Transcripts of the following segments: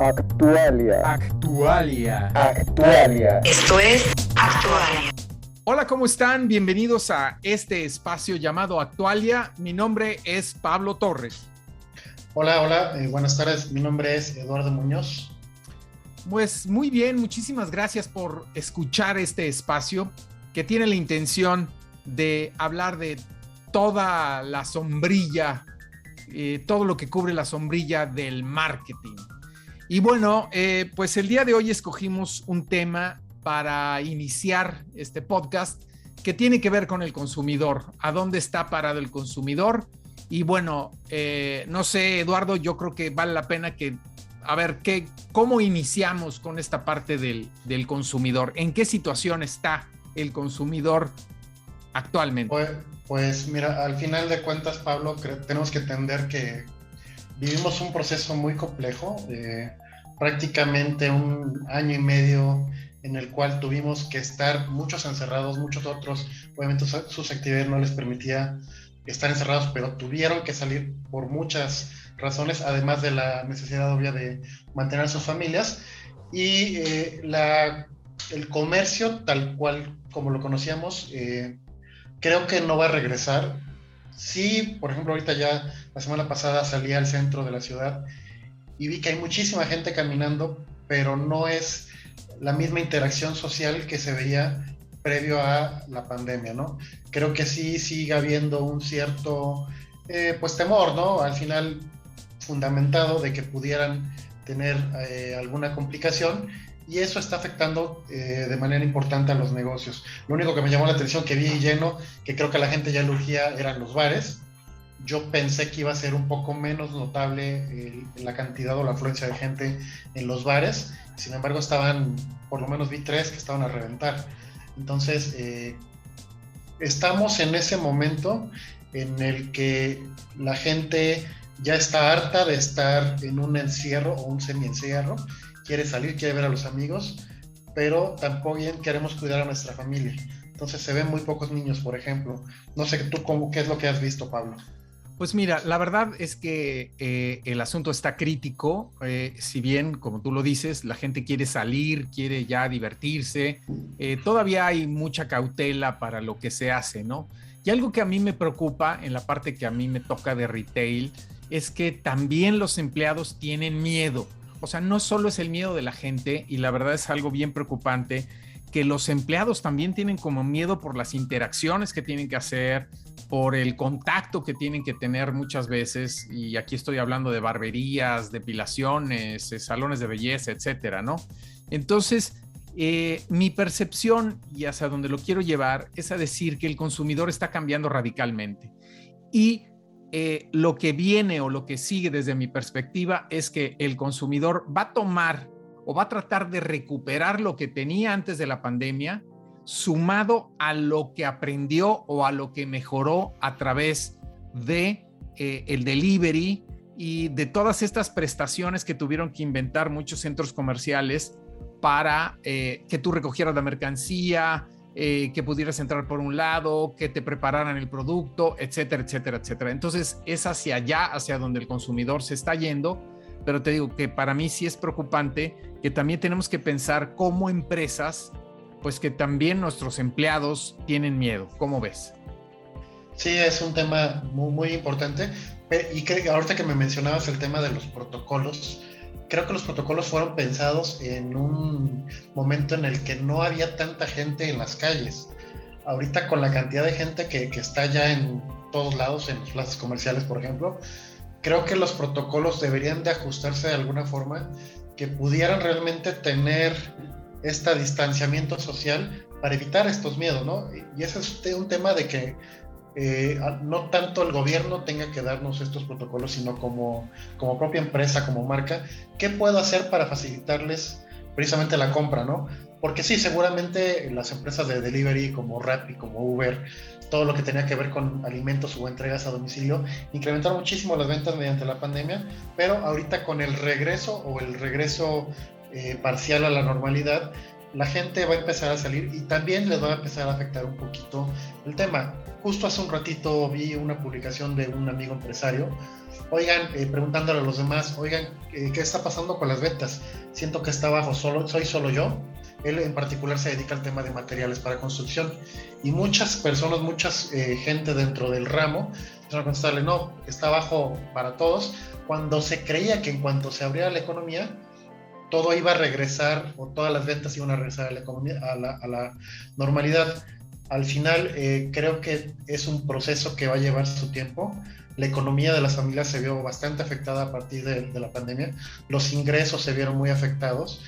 Actualia. Actualia. Actualia. Esto es Actualia. Hola, ¿cómo están? Bienvenidos a este espacio llamado Actualia. Mi nombre es Pablo Torres. Hola, hola, eh, buenas tardes. Mi nombre es Eduardo Muñoz. Pues muy bien, muchísimas gracias por escuchar este espacio que tiene la intención de hablar de toda la sombrilla, eh, todo lo que cubre la sombrilla del marketing. Y bueno, eh, pues el día de hoy escogimos un tema para iniciar este podcast que tiene que ver con el consumidor, a dónde está parado el consumidor. Y bueno, eh, no sé, Eduardo, yo creo que vale la pena que, a ver, ¿qué, ¿cómo iniciamos con esta parte del, del consumidor? ¿En qué situación está el consumidor actualmente? Pues, pues mira, al final de cuentas, Pablo, tenemos que entender que vivimos un proceso muy complejo, eh, prácticamente un año y medio en el cual tuvimos que estar muchos encerrados, muchos otros, obviamente sus actividades no les permitía estar encerrados, pero tuvieron que salir por muchas razones, además de la necesidad obvia de mantener a sus familias. Y eh, la, el comercio, tal cual como lo conocíamos, eh, creo que no va a regresar. Sí, por ejemplo, ahorita ya la semana pasada salí al centro de la ciudad y vi que hay muchísima gente caminando, pero no es la misma interacción social que se veía previo a la pandemia, ¿no? Creo que sí sigue habiendo un cierto, eh, pues, temor, ¿no? Al final fundamentado de que pudieran tener eh, alguna complicación y eso está afectando eh, de manera importante a los negocios. Lo único que me llamó la atención que vi lleno, que creo que la gente ya urgía, eran los bares. Yo pensé que iba a ser un poco menos notable la cantidad o la afluencia de gente en los bares. Sin embargo, estaban, por lo menos vi tres que estaban a reventar. Entonces, eh, estamos en ese momento en el que la gente ya está harta de estar en un encierro o un semi-encierro, quiere salir, quiere ver a los amigos, pero tampoco bien queremos cuidar a nuestra familia. Entonces se ven muy pocos niños, por ejemplo. No sé tú cómo, qué es lo que has visto, Pablo. Pues mira, la verdad es que eh, el asunto está crítico, eh, si bien, como tú lo dices, la gente quiere salir, quiere ya divertirse, eh, todavía hay mucha cautela para lo que se hace, ¿no? Y algo que a mí me preocupa en la parte que a mí me toca de retail es que también los empleados tienen miedo. O sea, no solo es el miedo de la gente, y la verdad es algo bien preocupante, que los empleados también tienen como miedo por las interacciones que tienen que hacer, por el contacto que tienen que tener muchas veces, y aquí estoy hablando de barberías, depilaciones, eh, salones de belleza, etcétera, ¿no? Entonces, eh, mi percepción y hacia donde lo quiero llevar es a decir que el consumidor está cambiando radicalmente. Y eh, lo que viene o lo que sigue desde mi perspectiva es que el consumidor va a tomar o va a tratar de recuperar lo que tenía antes de la pandemia, sumado a lo que aprendió o a lo que mejoró a través de eh, el delivery y de todas estas prestaciones que tuvieron que inventar muchos centros comerciales para eh, que tú recogieras la mercancía, eh, que pudieras entrar por un lado, que te prepararan el producto, etcétera, etcétera, etcétera. Entonces es hacia allá, hacia donde el consumidor se está yendo pero te digo que para mí sí es preocupante que también tenemos que pensar como empresas, pues que también nuestros empleados tienen miedo. ¿Cómo ves? Sí, es un tema muy, muy importante. Y creo, ahorita que me mencionabas el tema de los protocolos, creo que los protocolos fueron pensados en un momento en el que no había tanta gente en las calles. Ahorita con la cantidad de gente que, que está ya en todos lados, en las plazas comerciales, por ejemplo, creo que los protocolos deberían de ajustarse de alguna forma que pudieran realmente tener este distanciamiento social para evitar estos miedos, ¿no? Y ese es un tema de que eh, no tanto el gobierno tenga que darnos estos protocolos, sino como, como propia empresa, como marca, ¿qué puedo hacer para facilitarles precisamente la compra, ¿no? Porque sí, seguramente las empresas de delivery como Rappi, como Uber, todo lo que tenía que ver con alimentos o entregas a domicilio, incrementaron muchísimo las ventas mediante la pandemia, pero ahorita con el regreso o el regreso eh, parcial a la normalidad, la gente va a empezar a salir y también les va a empezar a afectar un poquito el tema. Justo hace un ratito vi una publicación de un amigo empresario, oigan, eh, preguntándole a los demás, oigan, eh, ¿qué está pasando con las ventas? Siento que está abajo, solo, soy solo yo. Él en particular se dedica al tema de materiales para construcción y muchas personas, muchas gente dentro del ramo, empezaron a contestarle, no, está abajo para todos, cuando se creía que en cuanto se abriera la economía, todo iba a regresar o todas las ventas iban a regresar a la, economía, a la, normalidad. Al final eh, creo que es un proceso que va a llevar su tiempo. La economía de las familias se vio bastante afectada a partir de, la pandemia. Los ingresos se vieron muy afectados.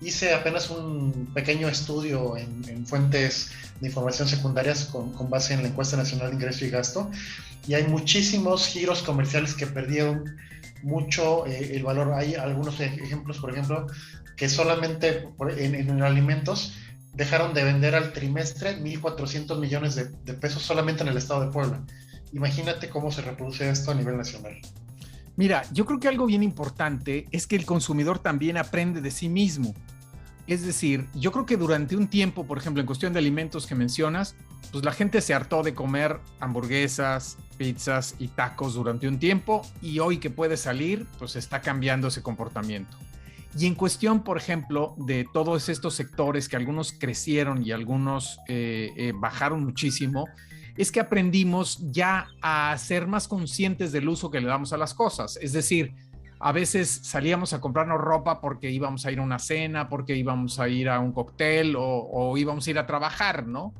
Hice apenas un pequeño estudio en, fuentes de información secundarias con, con, base en la encuesta nacional de ingreso y gasto y hay muchísimos giros comerciales que perdieron mucho eh, el valor. Hay algunos ejemplos, por ejemplo, que solamente en, alimentos dejaron de vender al trimestre 1.400 millones de, de, pesos solamente en el estado de Puebla. Imagínate cómo se reproduce esto a nivel nacional. Mira, yo creo que algo bien importante es que el consumidor también aprende de sí mismo. Es decir, yo creo que durante un tiempo, por ejemplo, en cuestión de alimentos que mencionas, pues la gente se hartó de comer hamburguesas, pizzas y tacos durante un tiempo y hoy que puede salir, pues está cambiando ese comportamiento. Y en cuestión, por ejemplo, de todos estos sectores que algunos crecieron y algunos eh, eh, bajaron muchísimo, es que aprendimos ya a ser más conscientes del uso que le damos a las cosas. Es decir, a veces salíamos a comprarnos ropa porque íbamos a ir a una cena, porque íbamos a ir a un cóctel o, o íbamos a ir a trabajar, ¿no?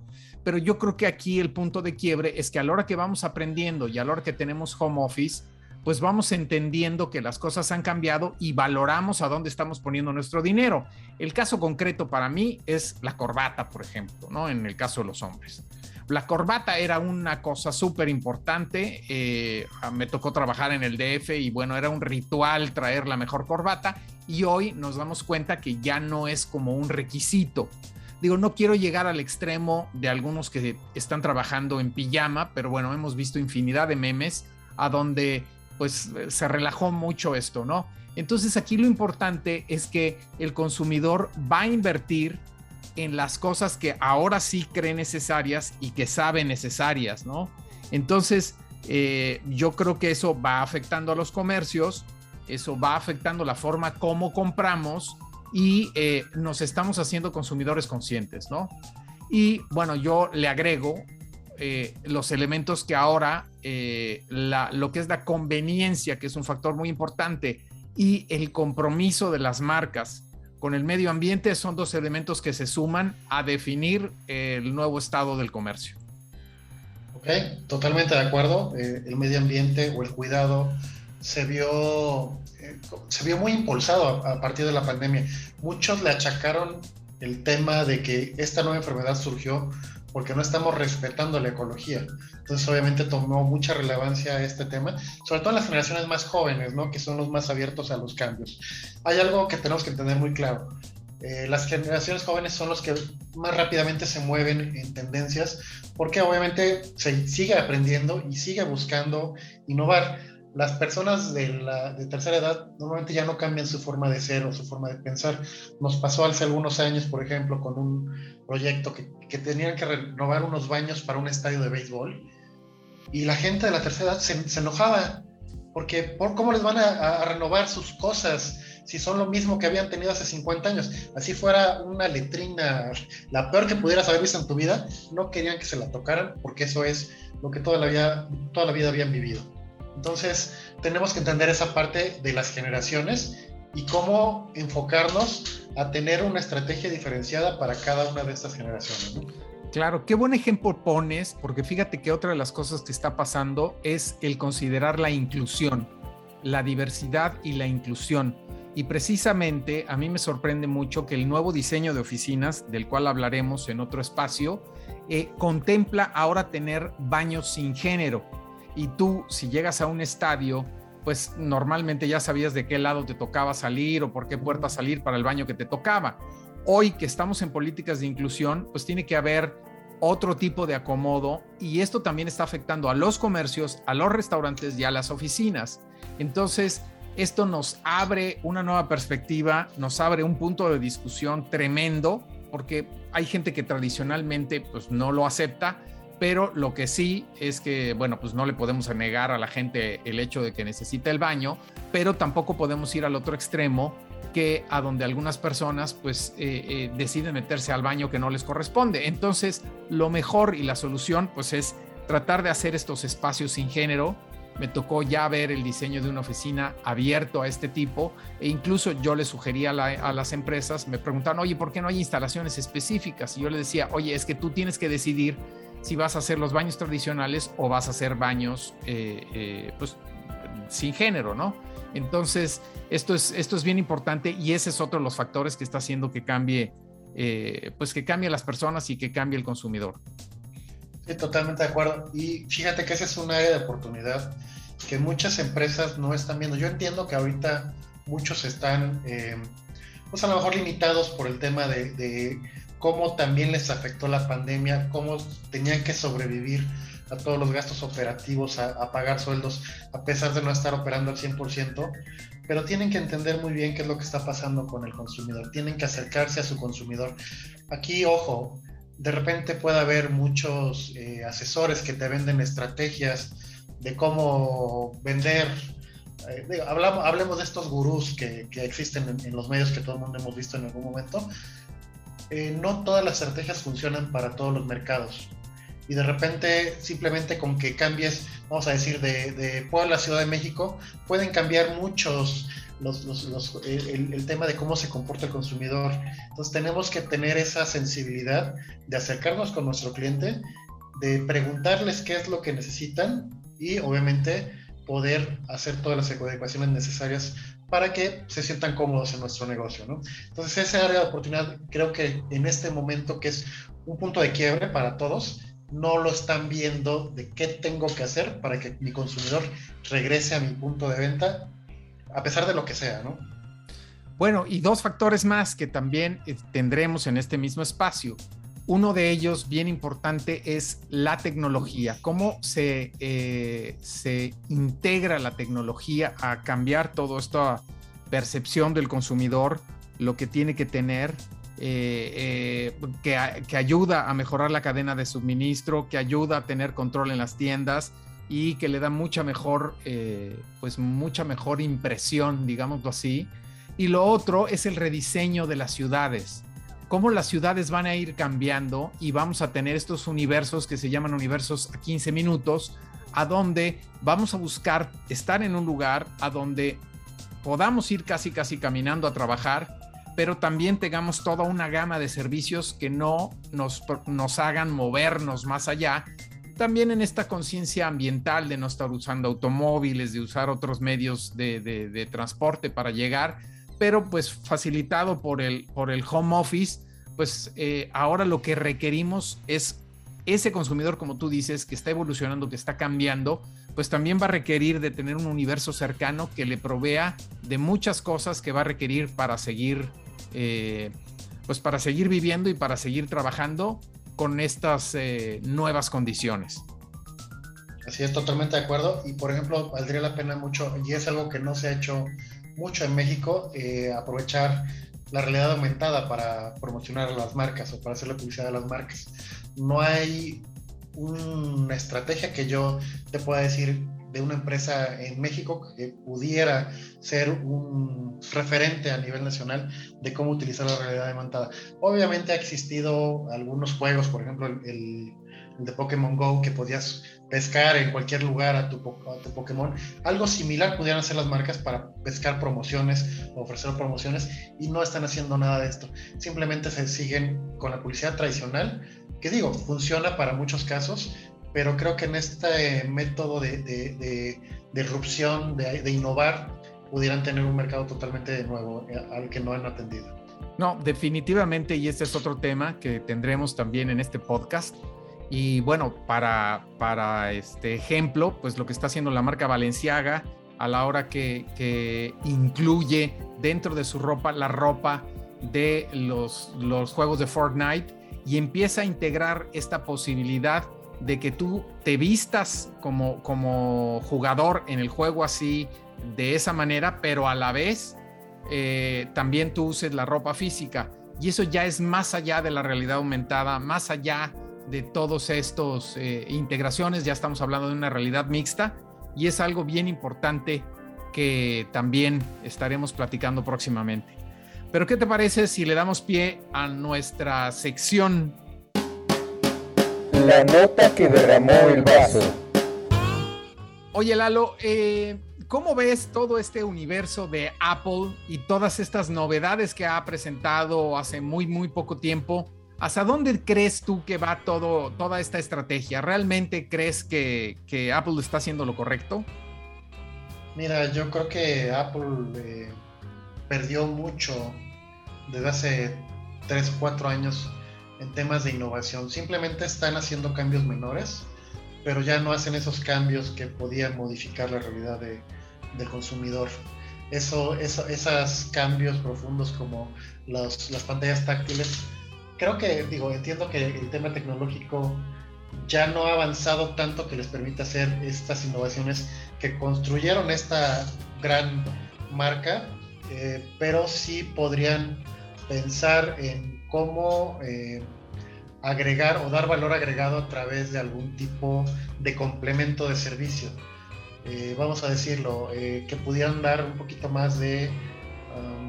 Pero yo creo que aquí el punto de quiebre es que a la hora que vamos aprendiendo y a la hora que tenemos home office, pues vamos entendiendo que las cosas han cambiado y valoramos a dónde estamos poniendo nuestro dinero. El caso concreto para mí es la corbata, por ejemplo, ¿no? En el caso de los hombres. La corbata era una cosa súper importante. Eh, me tocó trabajar en el DF y bueno, era un ritual traer la mejor corbata y hoy nos damos cuenta que ya no es como un requisito. Digo, no quiero llegar al extremo de algunos que están trabajando en pijama, pero bueno, hemos visto infinidad de memes a donde pues se relajó mucho esto, ¿no? Entonces aquí lo importante es que el consumidor va a invertir en las cosas que ahora sí cree necesarias y que sabe necesarias, ¿no? Entonces, eh, yo creo que eso va afectando a los comercios, eso va afectando la forma como compramos y eh, nos estamos haciendo consumidores conscientes, ¿no? Y bueno, yo le agrego eh, los elementos que ahora, eh, lo que es la conveniencia, que es un factor muy importante, y el compromiso de las marcas con el medio ambiente son dos elementos que se suman a definir el nuevo estado del comercio. Ok, totalmente de acuerdo. el medio ambiente o el cuidado se vio, eh, se vio muy impulsado a, partir de la pandemia. Muchos le achacaron el tema de que esta nueva enfermedad surgió porque no estamos respetando la ecología. Entonces, obviamente, tomó mucha relevancia este tema, sobre todo en las generaciones más jóvenes, ¿no? que son los más abiertos a los cambios. Hay algo que tenemos que entender muy claro. Eh, las generaciones jóvenes son los que más rápidamente se mueven en tendencias, porque obviamente se sigue aprendiendo y sigue buscando innovar las personas de la de tercera edad normalmente ya no cambian su forma de ser o su forma de pensar. Nos pasó hace algunos años, por ejemplo, con un proyecto que, que tenían que renovar unos baños para un estadio de béisbol y la gente de la tercera edad se, enojaba porque ¿por cómo les van a, a, renovar sus cosas si son lo mismo que habían tenido hace 50 años? Así fuera una letrina, la peor que pudieras haber visto en tu vida, no querían que se la tocaran porque eso es lo que toda la vida, toda la vida habían vivido. Entonces, tenemos que entender esa parte de las generaciones y cómo enfocarnos a tener una estrategia diferenciada para cada una de estas generaciones. Claro, qué buen ejemplo pones, porque fíjate que otra de las cosas que está pasando es el considerar la inclusión, la diversidad y la inclusión. Y precisamente a mí me sorprende mucho que el nuevo diseño de oficinas, del cual hablaremos en otro espacio, eh, contempla ahora tener baños sin género y tú si llegas a un estadio, pues normalmente ya sabías de qué lado te tocaba salir o por qué puerta salir para el baño que te tocaba. Hoy que estamos en políticas de inclusión, pues tiene que haber otro tipo de acomodo y esto también está afectando a los comercios, a los restaurantes y a las oficinas. Entonces, esto nos abre una nueva perspectiva, nos abre un punto de discusión tremendo, porque hay gente que tradicionalmente pues no lo acepta, pero lo que sí es que, bueno, pues no le podemos negar a la gente el hecho de que necesita el baño, pero tampoco podemos ir al otro extremo que a donde algunas personas pues eh, eh, deciden meterse al baño que no les corresponde. Entonces, lo mejor y la solución pues es tratar de hacer estos espacios sin género. Me tocó ya ver el diseño de una oficina abierto a este tipo e incluso yo le sugería a, a las empresas, me preguntaban, oye, ¿por qué no hay instalaciones específicas? Y yo le decía, oye, es que tú tienes que decidir si vas a hacer los baños tradicionales o vas a hacer baños eh, pues, sin género, ¿no? Entonces, esto es, esto es bien importante y ese es otro de los factores que está haciendo que cambie, eh, pues que cambie las personas y que cambie el consumidor. Sí, totalmente de acuerdo. Y fíjate que ese es un área de oportunidad que muchas empresas no están viendo. Yo entiendo que ahorita muchos están, eh, pues a lo mejor limitados por el tema de, cómo también les afectó la pandemia, cómo tenían que sobrevivir a todos los gastos operativos, a, pagar sueldos, a pesar de no estar operando al 100%, pero tienen que entender muy bien qué es lo que está pasando con el consumidor, tienen que acercarse a su consumidor. Aquí, ojo, de repente puede haber muchos eh, asesores que te venden estrategias de cómo vender. Eh, hablamos, hablemos de estos gurús que, que existen en, en, los medios que todo el mundo hemos visto en algún momento. Eh, no todas las estrategias funcionan para todos los mercados y de repente simplemente con que cambies, vamos a decir, de, de Puebla a Ciudad de México, pueden cambiar muchos los, los, el, el, tema de cómo se comporta el consumidor. Entonces tenemos que tener esa sensibilidad de acercarnos con nuestro cliente, de preguntarles qué es lo que necesitan y obviamente poder hacer todas las adecuaciones necesarias para que se sientan cómodos en nuestro negocio. ¿no? Entonces esa área de oportunidad creo que en este momento que es un punto de quiebre para todos, no lo están viendo de qué tengo que hacer para que mi consumidor regrese a mi punto de venta, a pesar de lo que sea, ¿no? Bueno, y dos factores más que también eh, tendremos en este mismo espacio. Uno de ellos, bien importante, es la tecnología. Cómo se, eh, se integra la tecnología a cambiar toda esta percepción del consumidor, lo que tiene que tener eh, eh, que, que, ayuda a mejorar la cadena de suministro, que ayuda a tener control en las tiendas y que le da mucha mejor, pues mucha mejor impresión, digámoslo así. Y lo otro es el rediseño de las ciudades. Cómo las ciudades van a ir cambiando y vamos a tener estos universos que se llaman universos a 15 minutos, a donde vamos a buscar estar en un lugar a donde podamos ir casi casi caminando a trabajar pero también tengamos toda una gama de servicios que no nos, nos hagan movernos más allá. También en esta conciencia ambiental de no estar usando automóviles, de usar otros medios de, transporte para llegar, pero pues facilitado por el, por el home office, pues eh, ahora lo que requerimos es ese consumidor, como tú dices, que está evolucionando, que está cambiando, pues también va a requerir de tener un universo cercano que le provea de muchas cosas que va a requerir para seguir eh, pues para seguir viviendo y para seguir trabajando con estas eh, nuevas condiciones. Así es, totalmente de acuerdo. Y por ejemplo, valdría la pena mucho, y es algo que no se ha hecho mucho en México, eh, aprovechar la realidad aumentada para promocionar a las marcas o para hacer la publicidad de las marcas. No hay una estrategia que yo te pueda decir de una empresa en México que pudiera ser un referente a nivel nacional de cómo utilizar la realidad aumentada. Obviamente ha existido algunos juegos, por ejemplo el, el, de Pokémon Go, que podías pescar en cualquier lugar a tu, a tu, Pokémon. Algo similar pudieran hacer las marcas para pescar promociones o ofrecer promociones y no están haciendo nada de esto. Simplemente se siguen con la publicidad tradicional, que digo, funciona para muchos casos, pero creo que en este método de, de, de, de erupción, de, innovar, pudieran tener un mercado totalmente nuevo eh, al que no han atendido. No, definitivamente, y este es otro tema que tendremos también en este podcast. Y bueno, para, para este ejemplo, pues lo que está haciendo la marca Valenciaga a la hora que, que incluye dentro de su ropa la ropa de los, los juegos de Fortnite y empieza a integrar esta posibilidad de que tú te vistas como, como jugador en el juego así de esa manera, pero a la vez eh, también tú uses la ropa física. Y eso ya es más allá de la realidad aumentada, más allá de todos estos eh, integraciones, ya estamos hablando de una realidad mixta y es algo bien importante que también estaremos platicando próximamente. Pero ¿qué te parece si le damos pie a nuestra sección? La nota que derramó el vaso. Oye Lalo, eh, ¿cómo ves todo este universo de Apple y todas estas novedades que ha presentado hace muy, muy poco tiempo? ¿Hasta dónde crees tú que va todo, toda esta estrategia? ¿Realmente crees que, Apple está haciendo lo correcto? Mira, yo creo que Apple eh, perdió mucho desde hace 3 o 4 años en temas de innovación. Simplemente están haciendo cambios menores, pero ya no hacen esos cambios que podían modificar la realidad de, del consumidor. Eso, eso, esos cambios profundos como las pantallas táctiles, creo que, digo, entiendo que el tema tecnológico ya no ha avanzado tanto que les permita hacer estas innovaciones que construyeron esta gran marca, eh, pero sí podrían pensar en cómo eh, agregar o dar valor agregado a través de algún tipo de complemento de servicio. Eh, vamos a decirlo, que pudieran dar un poquito más de um,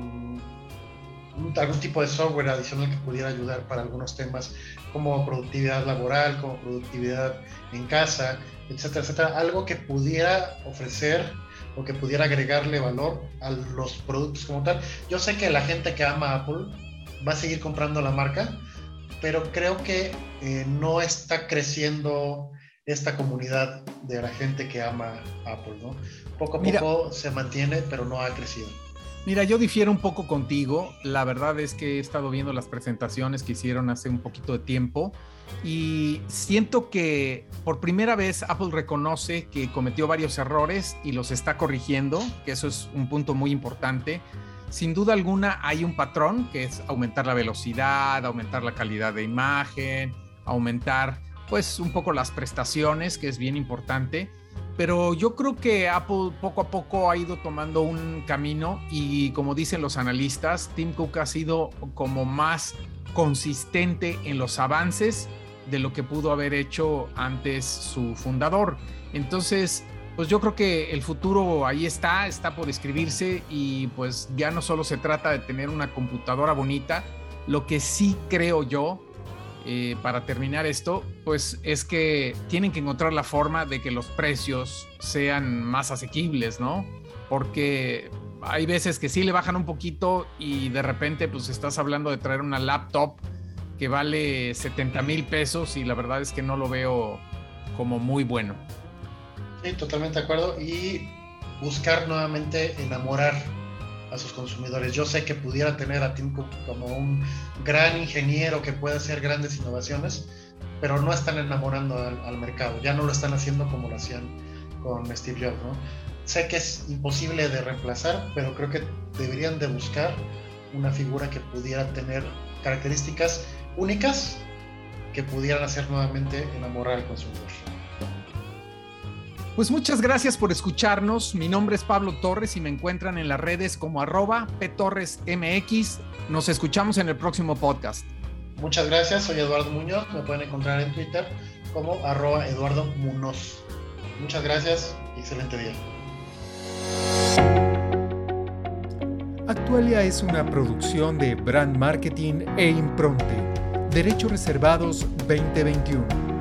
algún tipo de software adicional que pudiera ayudar para algunos temas como productividad laboral, como productividad en casa, etcétera, etcétera. Algo que pudiera ofrecer o que pudiera agregarle valor a los productos como tal. Yo sé que la gente que ama Apple va a seguir comprando la marca, pero creo que eh, no está creciendo esta comunidad de la gente que ama Apple, ¿no? Poco a poco se mantiene, pero no ha crecido. Mira, yo difiero un poco contigo. La verdad es que he estado viendo las presentaciones que hicieron hace un poquito de tiempo y siento que por primera vez Apple reconoce que cometió varios errores y los está corrigiendo, que eso es un punto muy importante. Sin duda alguna hay un patrón que es aumentar la velocidad, aumentar la calidad de imagen, aumentar pues un poco las prestaciones, que es bien importante. Pero yo creo que Apple poco a poco ha ido tomando un camino y como dicen los analistas, Tim Cook ha sido como más consistente en los avances de lo que pudo haber hecho antes su fundador. Entonces, pues yo creo que el futuro ahí está, está por escribirse y pues ya no solo se trata de tener una computadora bonita, lo que sí creo yo, eh, para terminar esto, pues es que tienen que encontrar la forma de que los precios sean más asequibles, ¿no? Porque hay veces que sí le bajan un poquito y de repente pues estás hablando de traer una laptop que vale 70 mil pesos y la verdad es que no lo veo como muy bueno. Sí, totalmente de acuerdo. Y buscar nuevamente enamorar a sus consumidores. Yo sé que pudiera tener a Tim Cook como un gran ingeniero que puede hacer grandes innovaciones, pero no están enamorando al, mercado. Ya no lo están haciendo como lo hacían con Steve Jobs. Sé que es imposible de reemplazar, pero creo que deberían de buscar una figura que pudiera tener características únicas que pudieran hacer nuevamente enamorar al consumidor. Pues muchas gracias por escucharnos. Mi nombre es Pablo Torres y me encuentran en las redes como arroba ptorresmx. Nos escuchamos en el próximo podcast. Muchas gracias, soy Eduardo Muñoz. Me pueden encontrar en Twitter como arroba Eduardo Munoz. Muchas gracias y excelente día. Actualia es una producción de Brand Marketing e Impronte. Derechos Reservados 2021.